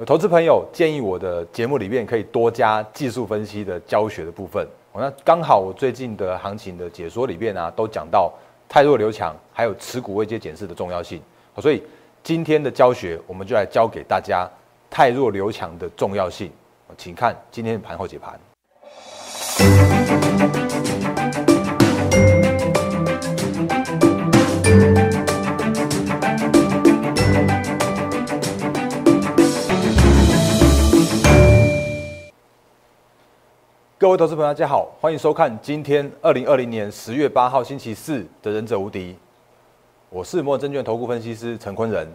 有投资朋友建议我的节目里面可以多加技术分析的教学的部分。那刚好我最近的行情的解说里面啊，都讲到太弱留强，还有持股未接检视的重要性。所以今天的教学，我们就来教给大家太弱留强的重要性。请看今天的盘后解盘。各位投资朋友，大家好，欢迎收看今天二零二零年十月八号星期四的《忍者无敌》，我是摩尔证券投顾分析师陈坤仁。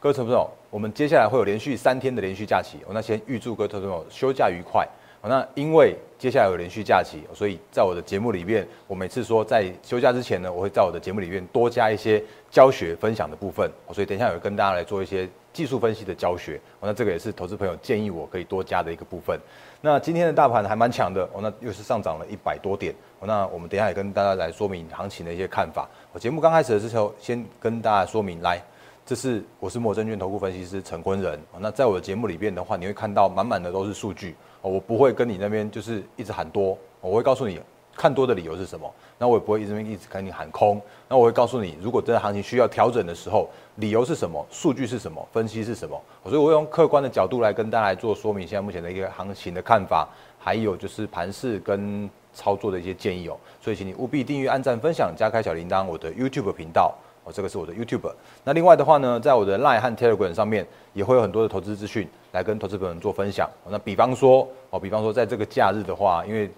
各位投资朋友，我们接下来会有连续三天的连续假期，我那先预祝各位投资朋友休假愉快。那因为接下来有连续假期，所以在我的节目里面，我每次说在休假之前呢，我会在我的节目里面多加一些教学分享的部分。所以等一下有跟大家来做一些技术分析的教学。那这个也是投资朋友建议我可以多加的一个部分。那今天的大盘还蛮强的，那又是上涨了一百多点。那我们等下也跟大家来说明行情的一些看法。我节目刚开始的时候，先跟大家说明来。这是我是摩证券投顾分析师陈坤仁。那在我的节目里边的话，你会看到满满的都是数据哦。我不会跟你那边就是一直喊多，我会告诉你看多的理由是什么。那我也不会一直一直跟你喊空。那我会告诉你，如果真的行情需要调整的时候，理由是什么，数据是什么，分析是什么。所以我用客观的角度来跟大家来做说明，现在目前的一个行情的看法，还有就是盘势跟操作的一些建议哦。所以请你务必订阅、按赞、分享、加开小铃铛，我的 YouTube 频道。哦，这个是我的 YouTube。那另外的话呢，在我的 Line 和 Telegram 上面也会有很多的投资资讯来跟投资朋友做分享。那比方说，哦，比方说在这个假日的话，因为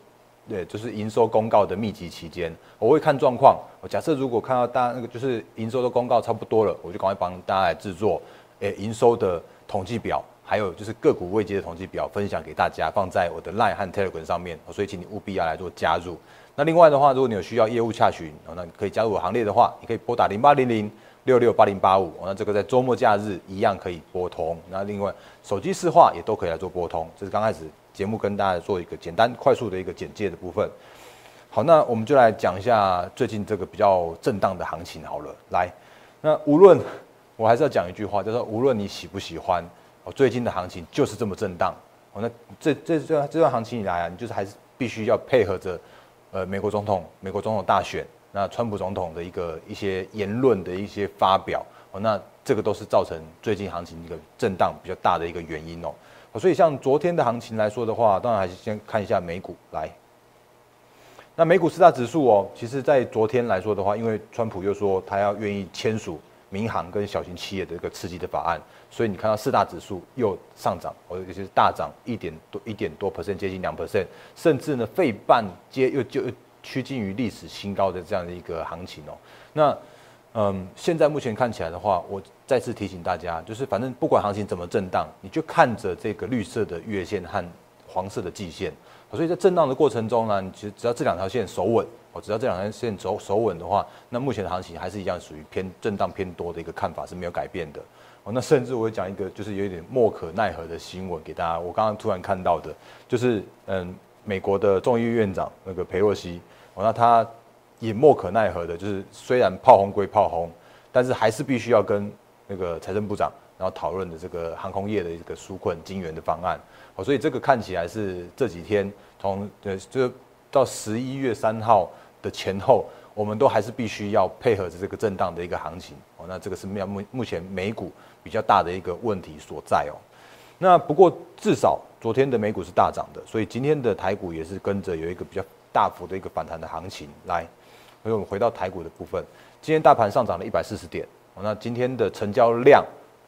对，就是营收公告的密集期间，我会看状况。我假设如果看到大家那个就是营收的公告差不多了，我就赶快帮大家来制作诶营收的统计表，还有就是个股未接的统计表，分享给大家，放在我的 Line 和 Telegram 上面。所以请你务必要来做加入。那另外的话，如果你有需要业务洽询，那你可以加入我行列的话，你可以拨打零八零零六六八零八五，那这个在周末假日一样可以拨通。那另外手机市话也都可以来做拨通。这是刚开始节目跟大家做一个简单快速的一个简介的部分。好，那我们就来讲一下最近这个比较震荡的行情好了。来，那无论我还是要讲一句话，就是说无论你喜不喜欢，哦，最近的行情就是这么震荡。哦，那这这这这段行情以来啊，你就是还是必须要配合着。呃，美国总统，美国总统大选，那川普总统的一个一些言论的一些发表，哦，那这个都是造成最近行情一个震荡比较大的一个原因哦。所以像昨天的行情来说的话，当然还是先看一下美股来。那美股四大指数哦，其实在昨天来说的话，因为川普又说他要愿意签署。民航跟小型企业的一个刺激的法案，所以你看到四大指数又上涨，或者是大涨一点多一点多 percent，接近两 percent，甚至呢，费半接又就趋近于历史新高的这样的一个行情哦。那嗯，现在目前看起来的话，我再次提醒大家，就是反正不管行情怎么震荡，你就看着这个绿色的月线和黄色的季线。所以在震荡的过程中呢，其实只要这两条线守稳。哦，只要这两条线走守稳的话，那目前的行情还是一样属于偏震荡偏多的一个看法是没有改变的。哦，那甚至我会讲一个就是有一点莫可奈何的新闻给大家。我刚刚突然看到的，就是嗯，美国的众议院院长那个佩洛西，哦，那他也莫可奈何的，就是虽然炮轰归炮轰，但是还是必须要跟那个财政部长然后讨论的这个航空业的一个纾困金援的方案。哦，所以这个看起来是这几天从呃就到十一月三号。的前后，我们都还是必须要配合着这个震荡的一个行情哦。那这个是目目前美股比较大的一个问题所在哦。那不过至少昨天的美股是大涨的，所以今天的台股也是跟着有一个比较大幅的一个反弹的行情来。所以我们回到台股的部分，今天大盘上涨了一百四十点。那今天的成交量，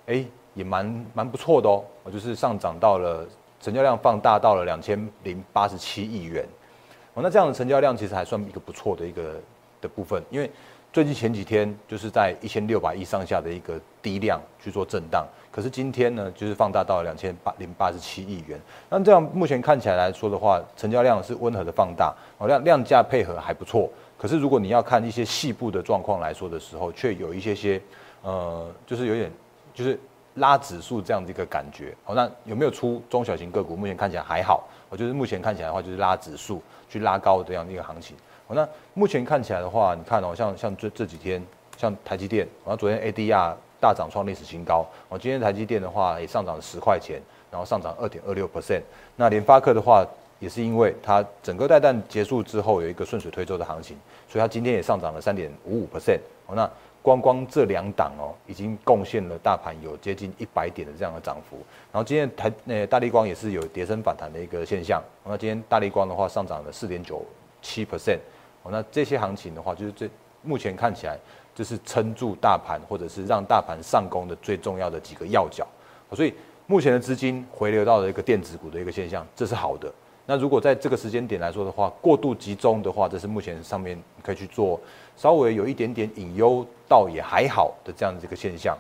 哎，也蛮蛮不错的哦。就是上涨到了成交量放大到了两千零八十七亿元。哦，那这样的成交量其实还算一个不错的一个的部分，因为最近前几天就是在一千六百亿上下的一个低量去做震荡，可是今天呢，就是放大到两千八零八十七亿元。那这样目前看起来来说的话，成交量是温和的放大，哦量量价配合还不错。可是如果你要看一些细部的状况来说的时候，却有一些些呃，就是有点就是拉指数这样的一个感觉。好，那有没有出中小型个股？目前看起来还好。我就是目前看起来的话，就是拉指数去拉高这样的一个行情。哦，那目前看起来的话，你看哦，像像这这几天，像台积电，然后昨天 ADR 大涨创历史新高。哦，今天台积电的话也上涨了十块钱，然后上涨二点二六 percent。那联发科的话也是因为它整个带弹结束之后有一个顺水推舟的行情，所以它今天也上涨了三点五五 percent。哦，那光光这两档哦，已经贡献了大盘有接近一百点的这样的涨幅。然后今天台呃大力光也是有跌升反弹的一个现象。那今天大力光的话上涨了四点九七 percent。哦，那这些行情的话，就是这目前看起来就是撑住大盘或者是让大盘上攻的最重要的几个要角。所以目前的资金回流到了一个电子股的一个现象，这是好的。那如果在这个时间点来说的话，过度集中的话，这是目前上面可以去做稍微有一点点隐忧，倒也还好的这样子一个现象。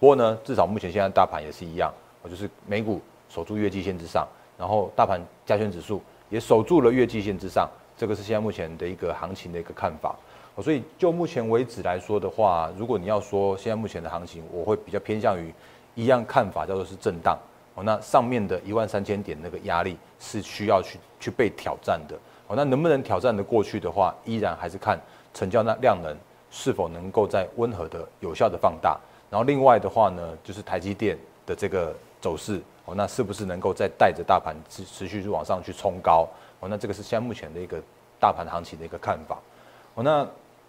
不过呢，至少目前现在大盘也是一样，我就是美股守住月季线之上，然后大盘加权指数也守住了月季线之上，这个是现在目前的一个行情的一个看法。所以就目前为止来说的话，如果你要说现在目前的行情，我会比较偏向于一样看法，叫做是震荡。哦，那上面的一万三千点那个压力是需要去去被挑战的。哦，那能不能挑战的过去的话，依然还是看成交那量能是否能够在温和的、有效的放大。然后另外的话呢，就是台积电的这个走势，哦，那是不是能够再带着大盘持持续去往上去冲高？哦，那这个是现在目前的一个大盘行情的一个看法。哦，那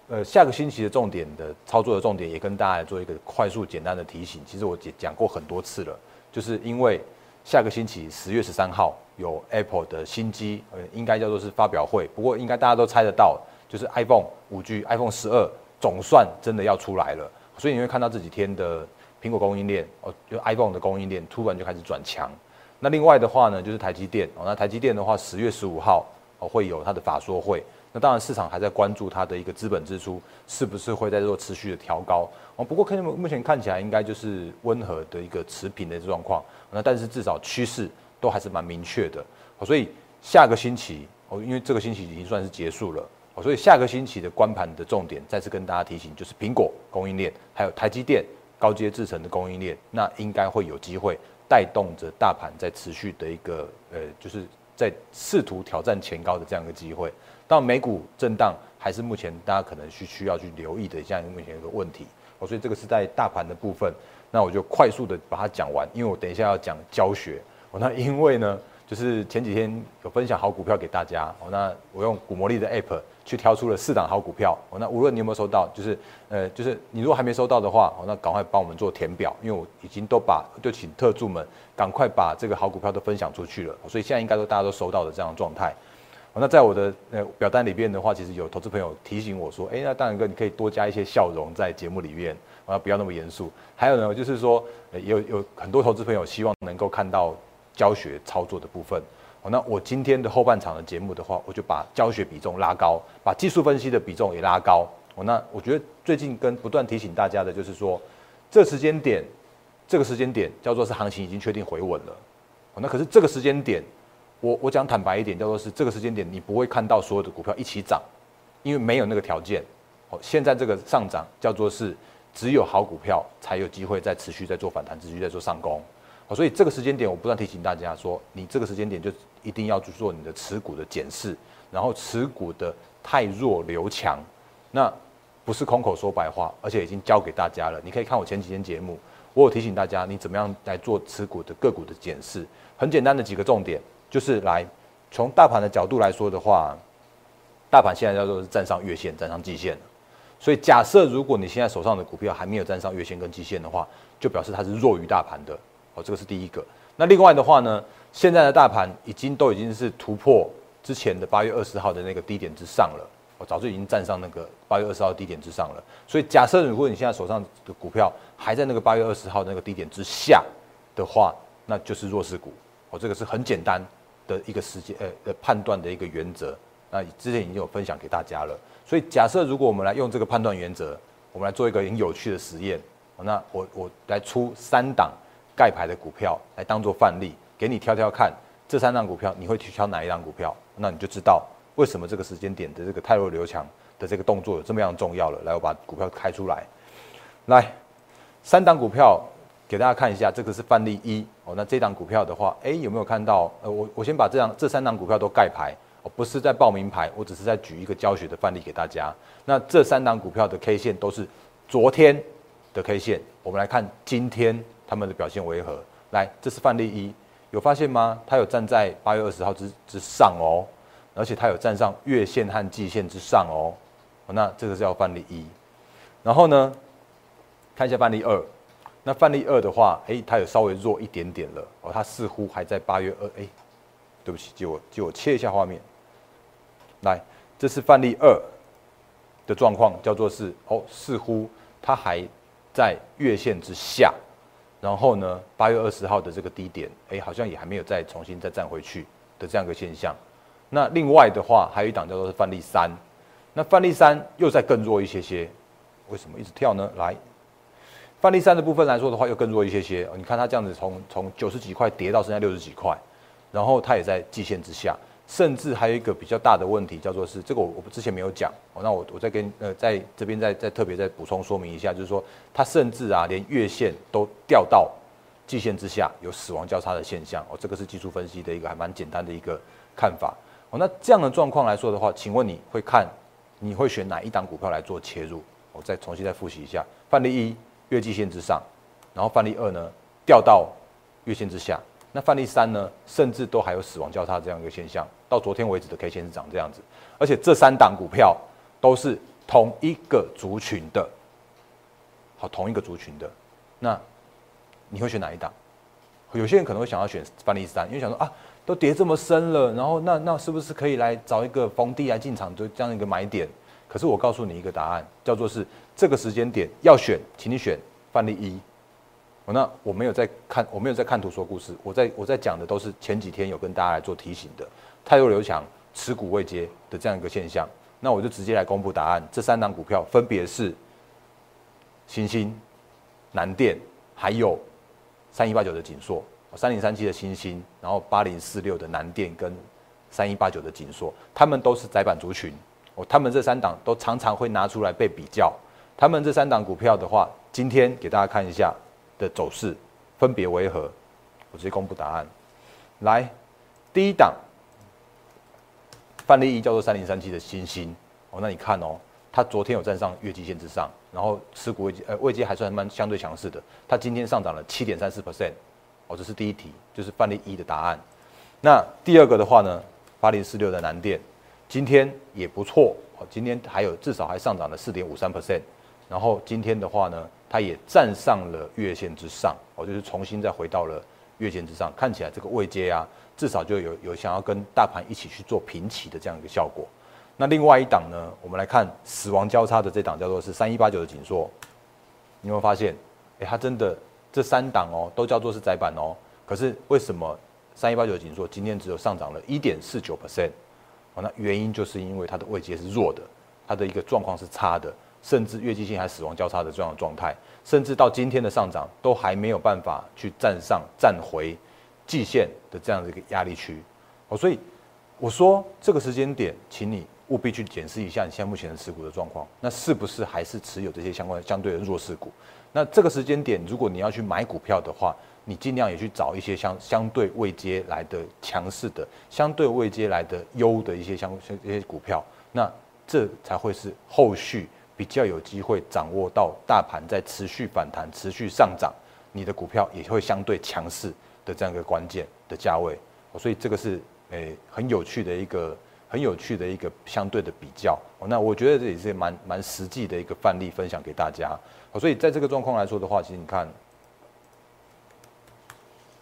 呃下个星期的重点的操作的重点，也跟大家做一个快速简单的提醒。其实我讲讲过很多次了。就是因为下个星期十月十三号有 Apple 的新机，呃，应该叫做是发表会。不过应该大家都猜得到，就是 iPhone 五 G、iPhone 十二总算真的要出来了。所以你会看到这几天的苹果供应链，哦，就 iPhone 的供应链突然就开始转强。那另外的话呢，就是台积电，哦，那台积电的话，十月十五号哦会有它的法说会。那当然市场还在关注它的一个资本支出是不是会在做持续的调高。哦，不过看目前看起来应该就是温和的一个持平的状况，那但是至少趋势都还是蛮明确的，所以下个星期哦，因为这个星期已经算是结束了，哦，所以下个星期的关盘的重点再次跟大家提醒，就是苹果供应链还有台积电高阶制程的供应链，那应该会有机会带动着大盘在持续的一个呃，就是在试图挑战前高的这样一个机会。到美股震荡还是目前大家可能需需要去留意的这样目前一个问题。哦，所以这个是在大盘的部分，那我就快速的把它讲完，因为我等一下要讲教学。哦，那因为呢，就是前几天有分享好股票给大家，哦，那我用股魔力的 App 去挑出了四档好股票。哦，那无论你有没有收到，就是呃，就是你如果还没收到的话，哦，那赶快帮我们做填表，因为我已经都把就请特助们赶快把这个好股票都分享出去了，所以现在应该都大家都收到的这样的状态。那在我的呃表单里边的话，其实有投资朋友提醒我说，哎，那大然哥你可以多加一些笑容在节目里面，啊，不要那么严肃。还有呢，就是说，有有很多投资朋友希望能够看到教学操作的部分。哦，那我今天的后半场的节目的话，我就把教学比重拉高，把技术分析的比重也拉高。哦，那我觉得最近跟不断提醒大家的就是说，这时间点，这个时间点叫做是行情已经确定回稳了。哦，那可是这个时间点。我我讲坦白一点，叫做是这个时间点，你不会看到所有的股票一起涨，因为没有那个条件。哦，现在这个上涨叫做是只有好股票才有机会在持续在做反弹，持续在做上攻。哦，所以这个时间点，我不断提醒大家说，你这个时间点就一定要去做你的持股的检视，然后持股的太弱留强，那不是空口说白话，而且已经教给大家了。你可以看我前几天节目，我有提醒大家你怎么样来做持股的个股的检视，很简单的几个重点。就是来从大盘的角度来说的话，大盘现在叫做是站上月线、站上季线所以假设如果你现在手上的股票还没有站上月线跟季线的话，就表示它是弱于大盘的。哦，这个是第一个。那另外的话呢，现在的大盘已经都已经是突破之前的八月二十号的那个低点之上了。我早就已经站上那个八月二十号低点之上了。所以假设如果你现在手上的股票还在那个八月二十号那个低点之下的话，那就是弱势股。哦，这个是很简单。的一个时间呃呃判断的一个原则，那之前已经有分享给大家了。所以假设如果我们来用这个判断原则，我们来做一个很有趣的实验，那我我来出三档盖牌的股票来当做范例，给你挑挑看，这三档股票你会去挑哪一档股票？那你就知道为什么这个时间点的这个泰弱流强的这个动作有这么样重要了。来，我把股票开出来，来三档股票。给大家看一下，这个是范例一哦。那这档股票的话，哎，有没有看到？呃，我我先把这样这三档股票都盖牌，哦，不是在报名牌，我只是在举一个教学的范例给大家。那这三档股票的 K 线都是昨天的 K 线，我们来看今天他们的表现为何？来，这是范例一，有发现吗？它有站在八月二十号之之上哦，而且它有站上月线和季线之上哦。那这个是叫范例一。然后呢，看一下范例二。那范例二的话，哎，它有稍微弱一点点了哦，它似乎还在八月二。哎，对不起，借我借我切一下画面。来，这是范例二的状况，叫做是哦，似乎它还在月线之下。然后呢，八月二十号的这个低点，哎，好像也还没有再重新再站回去的这样一个现象。那另外的话，还有一档叫做是范例三。那范例三又再更弱一些些，为什么一直跳呢？来。范例三的部分来说的话，又更弱一些些。你看它这样子，从从九十几块跌到剩下六十几块，然后它也在季线之下，甚至还有一个比较大的问题，叫做是这个我我之前没有讲哦，那我我再跟呃在这边再再特别再补充说明一下，就是说它甚至啊连月线都掉到季线之下，有死亡交叉的现象哦，这个是技术分析的一个还蛮简单的一个看法哦。那这样的状况来说的话，请问你会看你会选哪一档股票来做切入？我再重新再复习一下范例一。月季线之上，然后范例二呢掉到月线之下，那范例三呢甚至都还有死亡交叉这样一个现象，到昨天为止的 K 线是长这样子，而且这三档股票都是同一个族群的，好同一个族群的，那你会选哪一档？有些人可能会想要选范例三，因为想说啊都跌这么深了，然后那那是不是可以来找一个逢低来进场，就这样一个买点？可是我告诉你一个答案，叫做是这个时间点要选，请你选范例一。那我没有在看，我没有在看图说故事，我在我在讲的都是前几天有跟大家来做提醒的，太多留强，持股未接的这样一个现象。那我就直接来公布答案，这三档股票分别是新兴、南电，还有三一八九的锦硕，三零三七的新兴，然后八零四六的南电跟三一八九的锦硕，他们都是窄板族群。哦，他们这三档都常常会拿出来被比较。他们这三档股票的话，今天给大家看一下的走势，分别为何？我直接公布答案。来，第一档，范例一叫做三零三七的新星。哦，那你看哦，它昨天有站上月季线之上，然后持股位呃位阶还算蛮相对强势的。它今天上涨了七点三四 percent。哦，这是第一题，就是范例一的答案。那第二个的话呢，八零四六的南电。今天也不错哦，今天还有至少还上涨了四点五三 percent，然后今天的话呢，它也站上了月线之上哦，就是重新再回到了月线之上，看起来这个位阶啊，至少就有有想要跟大盘一起去做平齐的这样一个效果。那另外一档呢，我们来看死亡交叉的这档叫做是三一八九的紧缩，你有没有发现？哎，它真的这三档哦，都叫做是窄板哦，可是为什么三一八九的紧缩今天只有上涨了一点四九 percent？那原因就是因为它的位阶是弱的，它的一个状况是差的，甚至月季线还死亡交叉的这样的状态，甚至到今天的上涨都还没有办法去站上站回季线的这样的一个压力区。哦，所以我说这个时间点，请你务必去检视一下你现在目前的持股的状况，那是不是还是持有这些相关相对的弱势股？那这个时间点，如果你要去买股票的话，你尽量也去找一些相相对未接来的强势的，相对未接来的优的一些相相一些股票，那这才会是后续比较有机会掌握到大盘在持续反弹、持续上涨，你的股票也会相对强势的这样一个关键的价位。所以这个是诶很有趣的一个很有趣的一个相对的比较。那我觉得这也是蛮蛮实际的一个范例分享给大家。所以在这个状况来说的话，其实你看。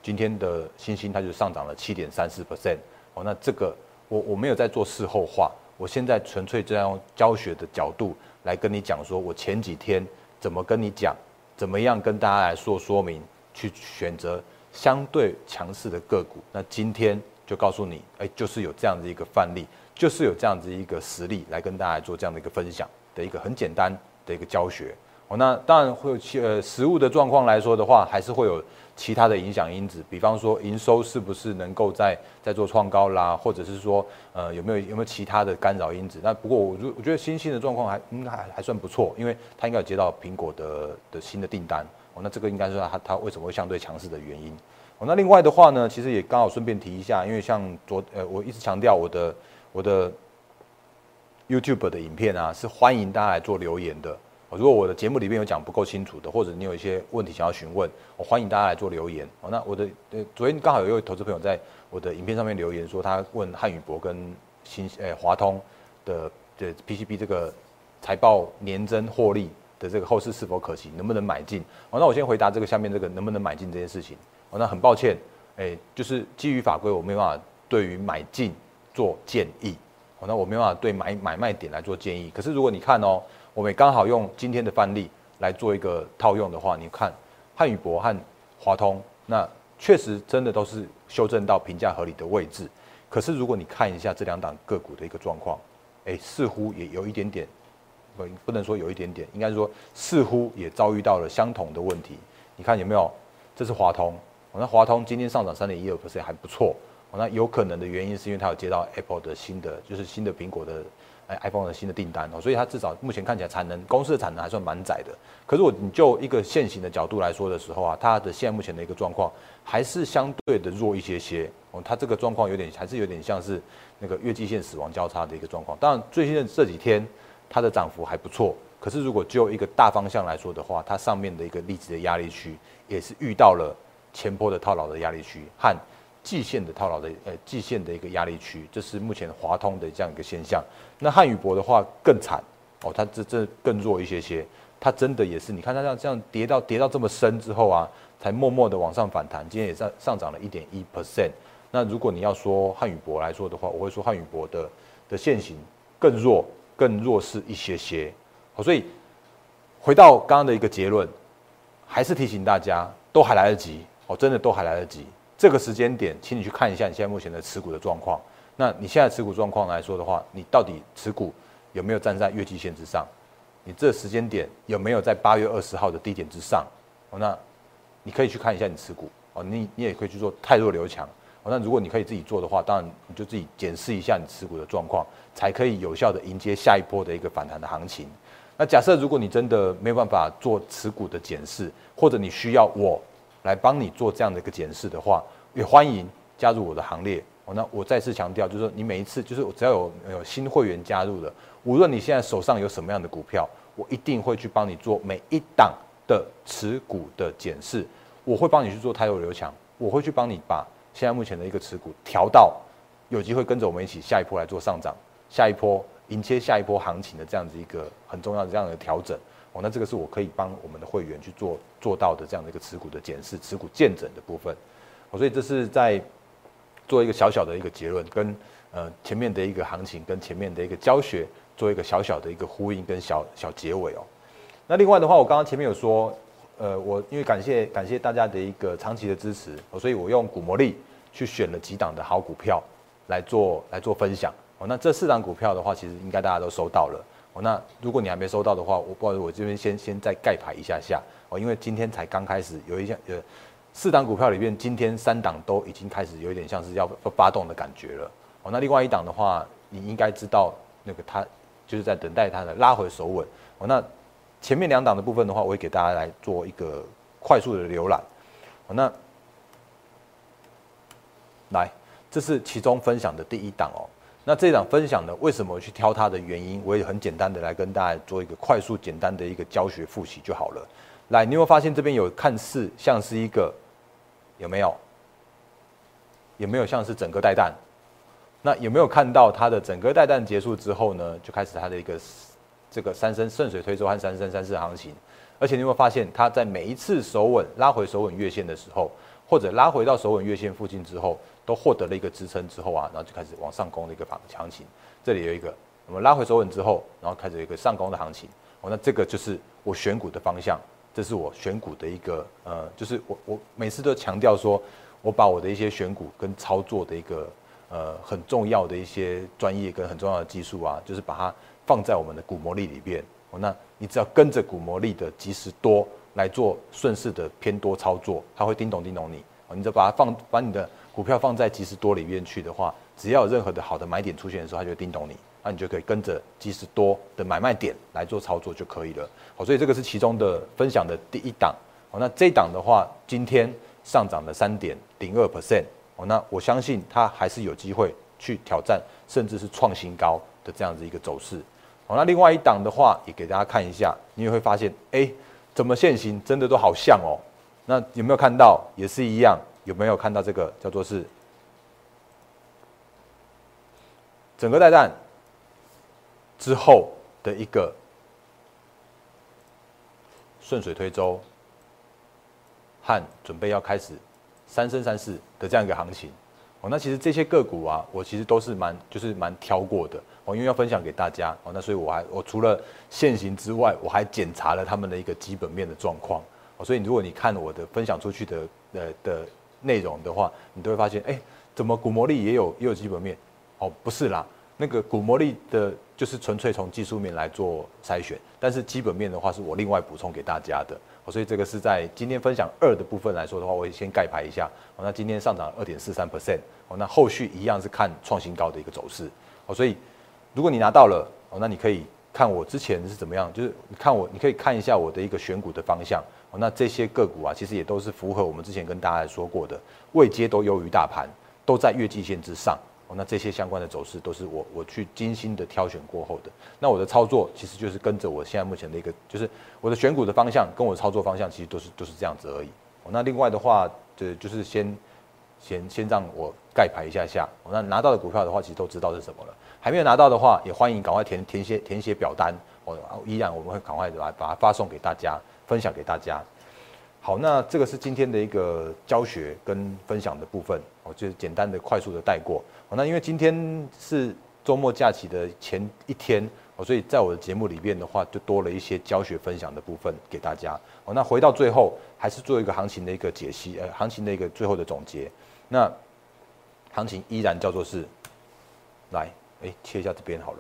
今天的星星它就上涨了七点三四 percent 哦，那这个我我没有在做事后话，我现在纯粹这样教学的角度来跟你讲，说我前几天怎么跟你讲，怎么样跟大家来做说明，去选择相对强势的个股。那今天就告诉你，哎，就是有这样的一个范例，就是有这样子一个实例来跟大家做这样的一个分享的一个很简单的一个教学。哦，那当然会有其呃实物的状况来说的话，还是会有其他的影响因子，比方说营收是不是能够在在做创高啦，或者是说呃有没有有没有其他的干扰因子？那不过我我觉得新兴的状况还应该还还算不错，因为它应该有接到苹果的的新的订单。哦，那这个应该是它它为什么会相对强势的原因。哦，那另外的话呢，其实也刚好顺便提一下，因为像昨呃我一直强调我的我的 YouTube 的影片啊，是欢迎大家来做留言的。如果我的节目里面有讲不够清楚的，或者你有一些问题想要询问，我欢迎大家来做留言。哦，那我的呃，昨天刚好有一位投资朋友在我的影片上面留言说，他问汉语博跟新呃华通的的 PCB 这个财报年增获利的这个后市是否可行，能不能买进？哦，那我先回答这个下面这个能不能买进这件事情。哦，那很抱歉，哎，就是基于法规，我没有办法对于买进做建议。哦，那我没办法对买买卖点来做建议。可是如果你看哦。我们刚好用今天的范例来做一个套用的话，你看汉语博和华通，那确实真的都是修正到评价合理的位置。可是如果你看一下这两档个股的一个状况，哎，似乎也有一点点，不不能说有一点点，应该说似乎也遭遇到了相同的问题。你看有没有？这是华通，那华通今天上涨三点一二 percent 还不错。那有可能的原因是因为它有接到 Apple 的新的，就是新的苹果的。哎，iPhone 的新的订单哦，所以它至少目前看起来产能，公司的产能还算蛮窄的。可是我你就一个现行的角度来说的时候啊，它的现在目前的一个状况还是相对的弱一些些哦。它这个状况有点还是有点像是那个月季线死亡交叉的一个状况。当然最近的这几天它的涨幅还不错，可是如果就一个大方向来说的话，它上面的一个立即的压力区也是遇到了前波的套牢的压力区和。季线的套牢的呃季线的一个压力区，这是目前华通的这样一个现象。那汉语博的话更惨哦，它这这更弱一些些，它真的也是，你看它这样这样跌到跌到这么深之后啊，才默默的往上反弹，今天也上上涨了一点一 percent。那如果你要说汉语博来说的话，我会说汉语博的的线型更弱，更弱势一些些。好，所以回到刚刚的一个结论，还是提醒大家，都还来得及哦，真的都还来得及。这个时间点，请你去看一下你现在目前的持股的状况。那你现在持股状况来说的话，你到底持股有没有站在月季线之上？你这时间点有没有在八月二十号的低点之上？哦，那你可以去看一下你持股哦，你你也可以去做太弱留强哦。那如果你可以自己做的话，当然你就自己检视一下你持股的状况，才可以有效的迎接下一波的一个反弹的行情。那假设如果你真的没有办法做持股的检视，或者你需要我。来帮你做这样的一个检视的话，也欢迎加入我的行列哦。那我再次强调，就是说你每一次，就是只要有有新会员加入的，无论你现在手上有什么样的股票，我一定会去帮你做每一档的持股的检视。我会帮你去做太弱留强，我会去帮你把现在目前的一个持股调到有机会跟着我们一起下一波来做上涨，下一波迎接下一波行情的这样子一个很重要的这样的调整。哦，那这个是我可以帮我们的会员去做做到的这样的一个持股的检视、持股见证的部分。所以这是在做一个小小的一个结论，跟呃前面的一个行情跟前面的一个教学做一个小小的一个呼应跟小小结尾哦。那另外的话，我刚刚前面有说，呃，我因为感谢感谢大家的一个长期的支持，所以我用股魔力去选了几档的好股票来做来做分享。哦，那这四档股票的话，其实应该大家都收到了。哦，那如果你还没收到的话，我不好意思，我这边先先再盖牌一下下哦，因为今天才刚开始，有一项呃四档股票里面，今天三档都已经开始有一点像是要发动的感觉了哦。那另外一档的话，你应该知道那个它就是在等待它的拉回手稳哦。那前面两档的部分的话，我会给大家来做一个快速的浏览哦。那来，这是其中分享的第一档哦。那这档分享呢，为什么去挑它的原因，我也很简单的来跟大家做一个快速简单的一个教学复习就好了。来，你有没有发现这边有看似像是一个有没有？有没有像是整个带弹？那有没有看到它的整个带弹结束之后呢，就开始它的一个这个三升顺水推舟和三升三四行情？而且你有没有发现它在每一次守稳拉回守稳月线的时候，或者拉回到守稳月线附近之后？都获得了一个支撑之后啊，然后就开始往上攻的一个行行情。这里有一个，我们拉回手稳之后，然后开始一个上攻的行情。哦，那这个就是我选股的方向，这是我选股的一个呃，就是我我每次都强调说，我把我的一些选股跟操作的一个呃很重要的一些专业跟很重要的技术啊，就是把它放在我们的股魔力里边。哦，那你只要跟着股魔力的及时多来做顺势的偏多操作，它会叮咚叮咚你。哦，你就把它放把你的。股票放在即时多里面去的话，只要有任何的好的买点出现的时候，它就叮咚你，那你就可以跟着即时多的买卖点来做操作就可以了。好，所以这个是其中的分享的第一档。好，那这一档的话，今天上涨了三点零二 percent。哦，那我相信它还是有机会去挑战，甚至是创新高的这样子一个走势。好，那另外一档的话也给大家看一下，你也会发现，哎，怎么线型真的都好像哦。那有没有看到也是一样？有没有看到这个叫做是整个带弹之后的一个顺水推舟和准备要开始三升三四的这样一个行情？哦，那其实这些个股啊，我其实都是蛮就是蛮挑过的哦，因为要分享给大家哦，那所以我还我除了现行之外，我还检查了他们的一个基本面的状况。哦，所以如果你看我的分享出去的呃的内容的话，你都会发现，哎，怎么股魔力也有也有基本面？哦，不是啦，那个股魔力的就是纯粹从技术面来做筛选，但是基本面的话是我另外补充给大家的。所以这个是在今天分享二的部分来说的话，我先盖牌一下。哦，那今天上涨二点四三 percent。哦，那后续一样是看创新高的一个走势。哦，所以如果你拿到了，哦，那你可以看我之前是怎么样，就是你看我，你可以看一下我的一个选股的方向。那这些个股啊，其实也都是符合我们之前跟大家说过的，位阶都优于大盘，都在月季线之上。那这些相关的走势都是我我去精心的挑选过后的。那我的操作其实就是跟着我现在目前的一个，就是我的选股的方向跟我的操作方向其实都是都是这样子而已。那另外的话，就就是先先先让我盖牌一下下。那拿到的股票的话，其实都知道是什么了。还没有拿到的话，也欢迎赶快填填写填写表单。我，依然我们会赶快把把它发送给大家。分享给大家。好，那这个是今天的一个教学跟分享的部分，我就简单的、快速的带过。那因为今天是周末假期的前一天，哦，所以在我的节目里面的话，就多了一些教学分享的部分给大家。哦，那回到最后，还是做一个行情的一个解析，呃，行情的一个最后的总结。那行情依然叫做是，来，哎，切一下这边好了。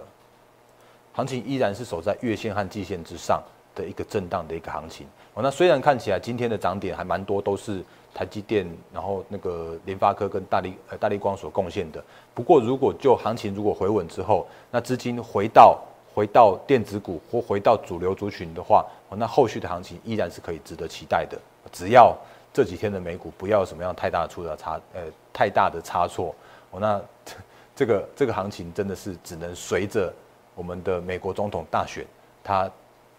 行情依然是守在月线和季线之上。的一个震荡的一个行情哦，那虽然看起来今天的涨点还蛮多，都是台积电，然后那个联发科跟大力呃大力光所贡献的。不过如果就行情如果回稳之后，那资金回到回到电子股或回到主流族群的话，那后续的行情依然是可以值得期待的。只要这几天的美股不要有什么样太大出的差呃太大的差错哦，那这个这个行情真的是只能随着我们的美国总统大选它。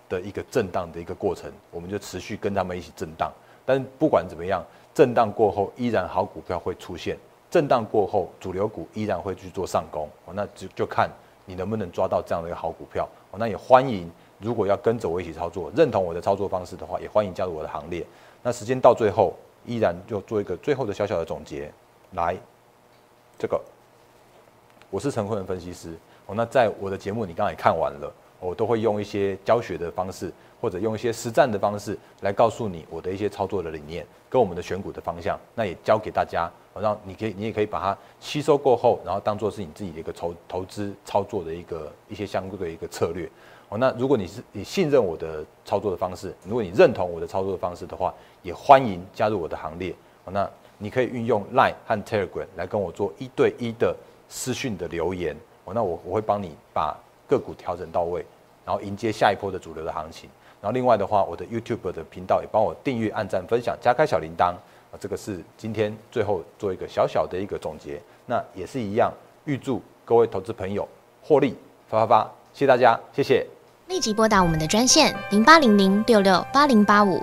的一个震荡的一个过程，我们就持续跟他们一起震荡。但不管怎么样，震荡过后依然好股票会出现。震荡过后，主流股依然会去做上攻。哦，那就就看你能不能抓到这样的一个好股票。哦，那也欢迎，如果要跟着我一起操作，认同我的操作方式的话，也欢迎加入我的行列。那时间到最后，依然就做一个最后的小小的总结。来，这个我是陈坤的分析师。哦，那在我的节目你刚才也看完了。我都会用一些教学的方式，或者用一些实战的方式来告诉你我的一些操作的理念跟我们的选股的方向。那也教给大家，让你可以，你也可以把它吸收过后，然后当做是你自己的一个投投资操作的一个一些相对的一个策略。哦，那如果你是你信任我的操作的方式，如果你认同我的操作的方式的话，也欢迎加入我的行列。哦，那你可以运用 Line 和 Telegram 来跟我做一对一的私讯的留言。哦，那我我会帮你把个股调整到位。然后迎接下一波的主流的行情。然后另外的话，我的 YouTube 的频道也帮我订阅、按赞、分享、加开小铃铛啊，这个是今天最后做一个小小的一个总结。那也是一样，预祝各位投资朋友获利发发发！谢谢大家，谢谢。立即拨打我们的专线零八零零六六八零八五